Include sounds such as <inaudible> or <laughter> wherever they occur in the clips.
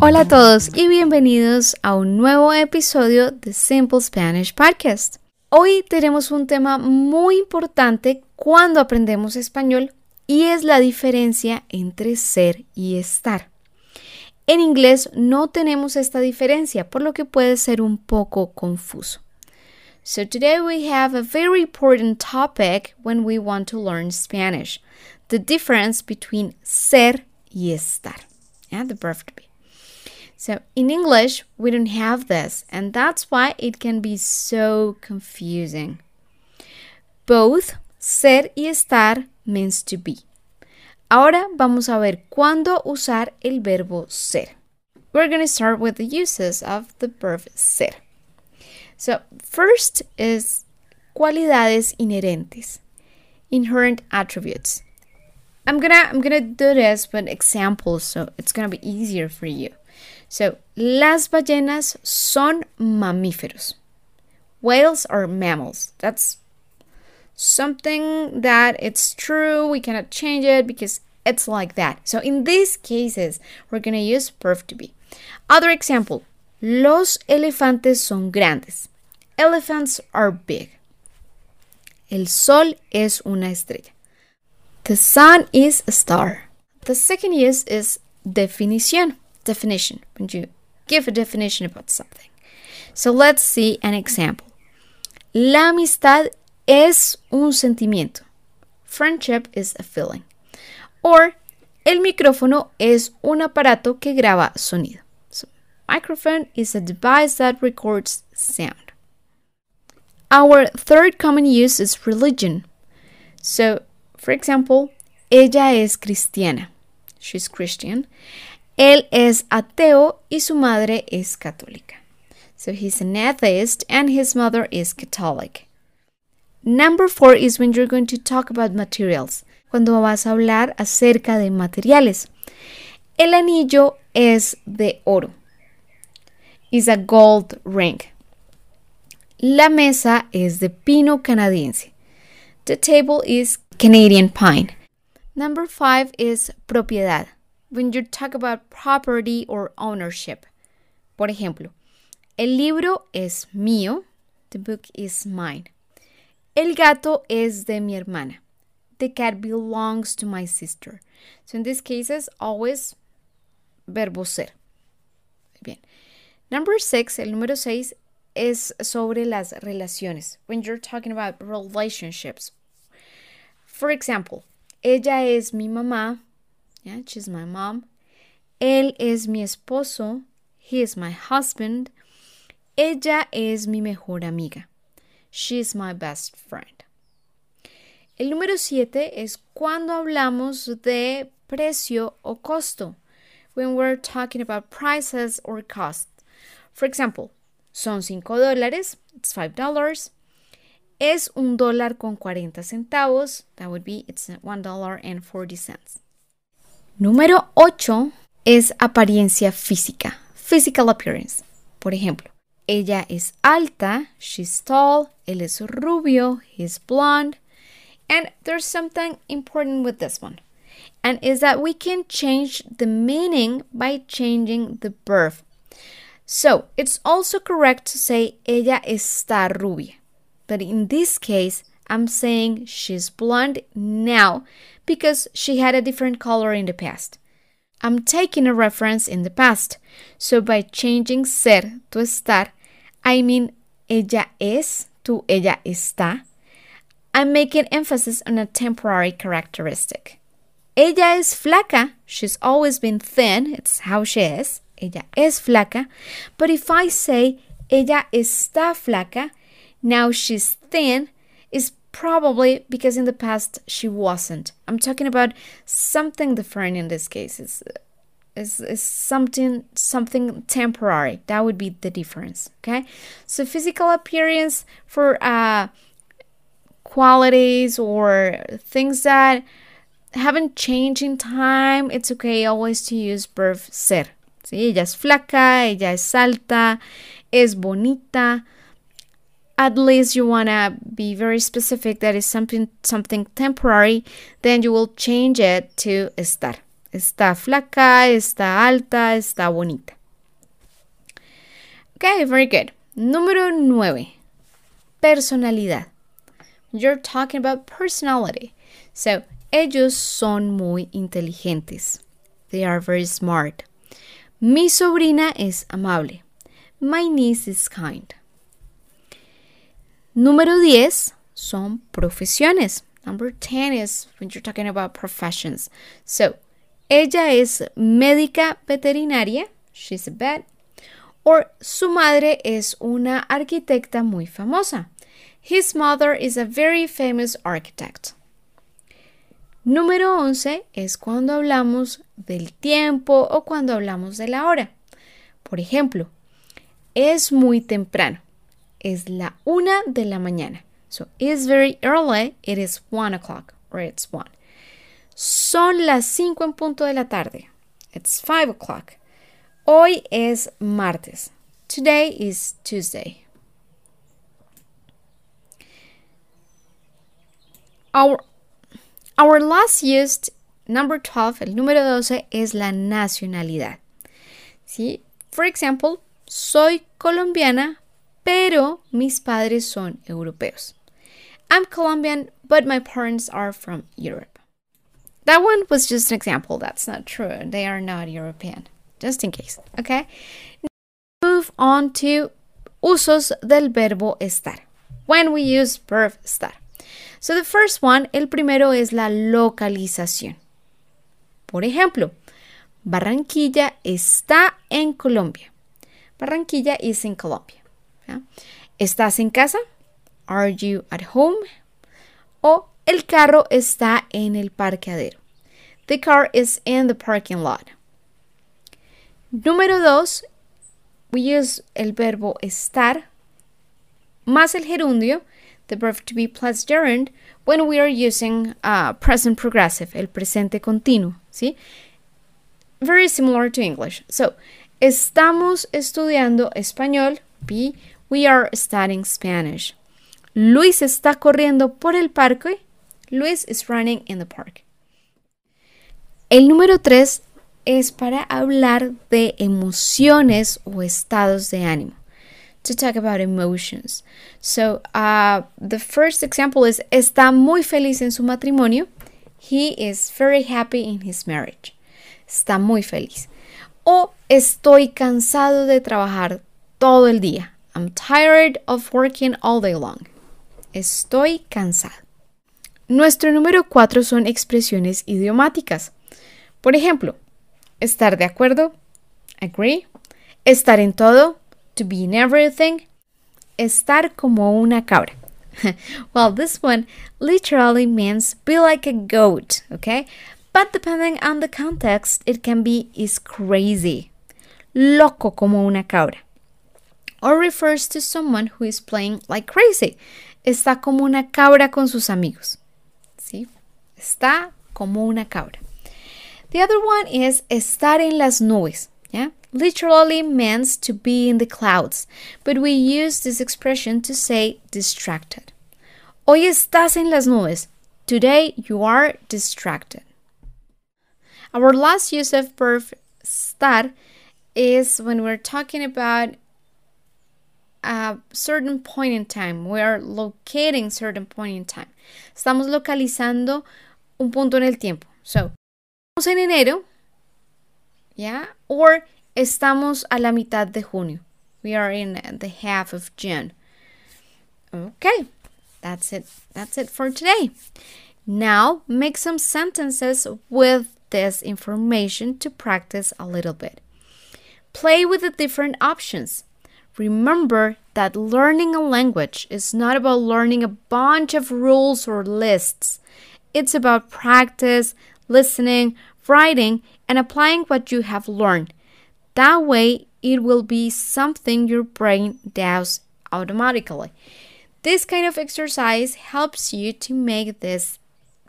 Hola a todos y bienvenidos a un nuevo episodio de Simple Spanish Podcast. Hoy tenemos un tema muy importante cuando aprendemos español y es la diferencia entre ser y estar. En inglés no tenemos esta diferencia, por lo que puede ser un poco confuso. So today we have a very important topic when we want to learn Spanish. The difference between ser y estar. Yeah, the verb to be. So in English, we don't have this, and that's why it can be so confusing. Both ser y estar means to be. Ahora vamos a ver cuándo usar el verbo ser. We're going to start with the uses of the verb ser. So, first is cualidades inherentes, inherent attributes. I'm gonna I'm gonna do this with examples, so it's gonna be easier for you. So, las ballenas son mamíferos. Whales are mammals. That's something that it's true. We cannot change it because it's like that. So, in these cases, we're gonna use verb to be. Other example: Los elefantes son grandes. Elephants are big. El sol es una estrella. The sun is a star. The second use is definición. Definition, when you give a definition about something. So let's see an example. La amistad es un sentimiento. Friendship is a feeling. Or, el micrófono es un aparato que graba sonido. So, microphone is a device that records sound. Our third common use is religion. So, for example, ella es cristiana. She's Christian. Él es ateo y su madre es católica. So he's an atheist and his mother is Catholic. Number four is when you're going to talk about materials. Cuando vas a hablar acerca de materiales. El anillo es de oro. Is a gold ring. La mesa es de pino canadiense. The table is Canadian pine. Number five is propiedad. When you talk about property or ownership. Por ejemplo, el libro es mío. The book is mine. El gato es de mi hermana. The cat belongs to my sister. So in these cases, always verbo ser. Bien. Number six, el número seis es sobre las relaciones. When you're talking about relationships. For example, ella es mi mamá. Yeah, she's my mom. Él es mi esposo. He is my husband. Ella es mi mejor amiga. She is my best friend. El número siete es cuando hablamos de precio o costo. When we're talking about prices or cost. For example, son 5 dólares, it's 5 dollars. Es un dólar con 40 centavos, that would be it's one dollar and 40 cents. Número 8 es apariencia física, physical appearance. Por ejemplo, ella es alta, she's tall, él es rubio, he's blonde. And there's something important with this one. And is that we can change the meaning by changing the verb. So it's also correct to say ella está rubia. But in this case, I'm saying she's blonde now because she had a different color in the past. I'm taking a reference in the past. So by changing ser to estar, I mean ella es to ella está. I'm making emphasis on a temporary characteristic. Ella es flaca. She's always been thin. It's how she is. Ella es flaca. But if I say ella está flaca, now she's thin, is probably because in the past she wasn't. I'm talking about something different in this case. It's, something something temporary. That would be the difference. Okay. So physical appearance for uh, qualities or things that haven't changed in time, it's okay always to use verb ser. ¿Sí? Ella es flaca, ella es alta, es bonita. at least you want to be very specific that is something something temporary, then you will change it to estar. Está flaca, está alta, está bonita. Okay, very good. Número 9. Personalidad. You're talking about personality. So, ellos son muy inteligentes. They are very smart. Mi sobrina es amable. My niece is kind. Número 10 son profesiones. Number 10 is when you're talking about professions. So, ella es médica veterinaria. She's a vet. Or su madre es una arquitecta muy famosa. His mother is a very famous architect. Número 11 es cuando hablamos del tiempo o cuando hablamos de la hora. Por ejemplo, es muy temprano. Es la una de la mañana. So it's very early. It is one o'clock or it's one. Son las cinco en punto de la tarde. It's five o'clock. Hoy es martes. Today is Tuesday. Our Our last used number 12, el número 12 es la nacionalidad. ¿Sí? For example, soy colombiana, pero mis padres son europeos. I'm Colombian, but my parents are from Europe. That one was just an example. That's not true. They are not European. Just in case. Okay? Now Move on to usos del verbo estar. When we use verb estar. So the first one, el primero es la localización. Por ejemplo, Barranquilla está en Colombia. Barranquilla is in Colombia. ¿Estás en casa? Are you at home? O el carro está en el parqueadero. The car is in the parking lot. Número dos, we use el verbo estar más el gerundio the verb to be plus gerund when we are using uh, present progressive, el presente continuo, ¿sí? Very similar to English. So, estamos estudiando español. B, we are studying Spanish. Luis está corriendo por el parque. Luis is running in the park. El número 3 es para hablar de emociones o estados de ánimo to talk about emotions. So, uh, the first example is está muy feliz en su matrimonio. He is very happy in his marriage. Está muy feliz. O estoy cansado de trabajar todo el día. I'm tired of working all day long. Estoy cansado. Nuestro número cuatro son expresiones idiomáticas. Por ejemplo, estar de acuerdo, agree, estar en todo, to be in everything, estar como una cabra. <laughs> well, this one literally means be like a goat, okay? But depending on the context, it can be is crazy, loco como una cabra, or refers to someone who is playing like crazy. Está como una cabra con sus amigos. ¿Sí? Está como una cabra. The other one is estar en las nubes. Yeah? Literally means to be in the clouds, but we use this expression to say distracted. Hoy estás en las nubes. Today you are distracted. Our last use of verb estar is when we're talking about a certain point in time. We are locating certain point in time. Estamos localizando un punto en el tiempo. So, estamos en enero, yeah, or Estamos a la mitad de junio. We are in the half of June. Okay, that's it. That's it for today. Now make some sentences with this information to practice a little bit. Play with the different options. Remember that learning a language is not about learning a bunch of rules or lists. It's about practice, listening, writing, and applying what you have learned. That way, it will be something your brain does automatically. This kind of exercise helps you to make this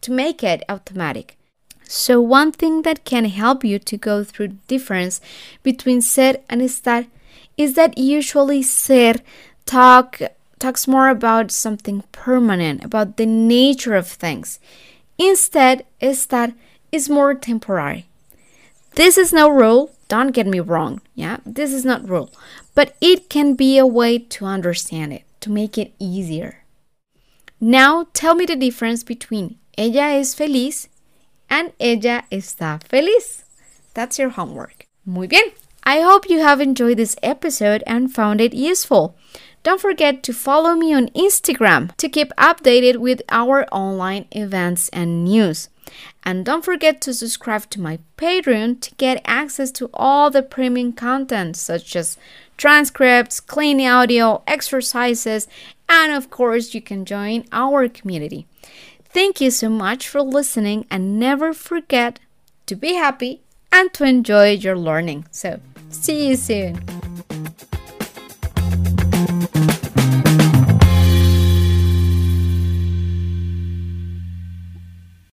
to make it automatic. So one thing that can help you to go through the difference between ser and estar is that usually ser talk talks more about something permanent, about the nature of things. Instead, estar is more temporary. This is no rule, don't get me wrong, yeah? This is not rule, but it can be a way to understand it, to make it easier. Now tell me the difference between ella es feliz and ella está feliz. That's your homework. Muy bien. I hope you have enjoyed this episode and found it useful. Don't forget to follow me on Instagram to keep updated with our online events and news. And don't forget to subscribe to my Patreon to get access to all the premium content such as transcripts, clean audio, exercises, and of course, you can join our community. Thank you so much for listening and never forget to be happy and to enjoy your learning. So, see you soon.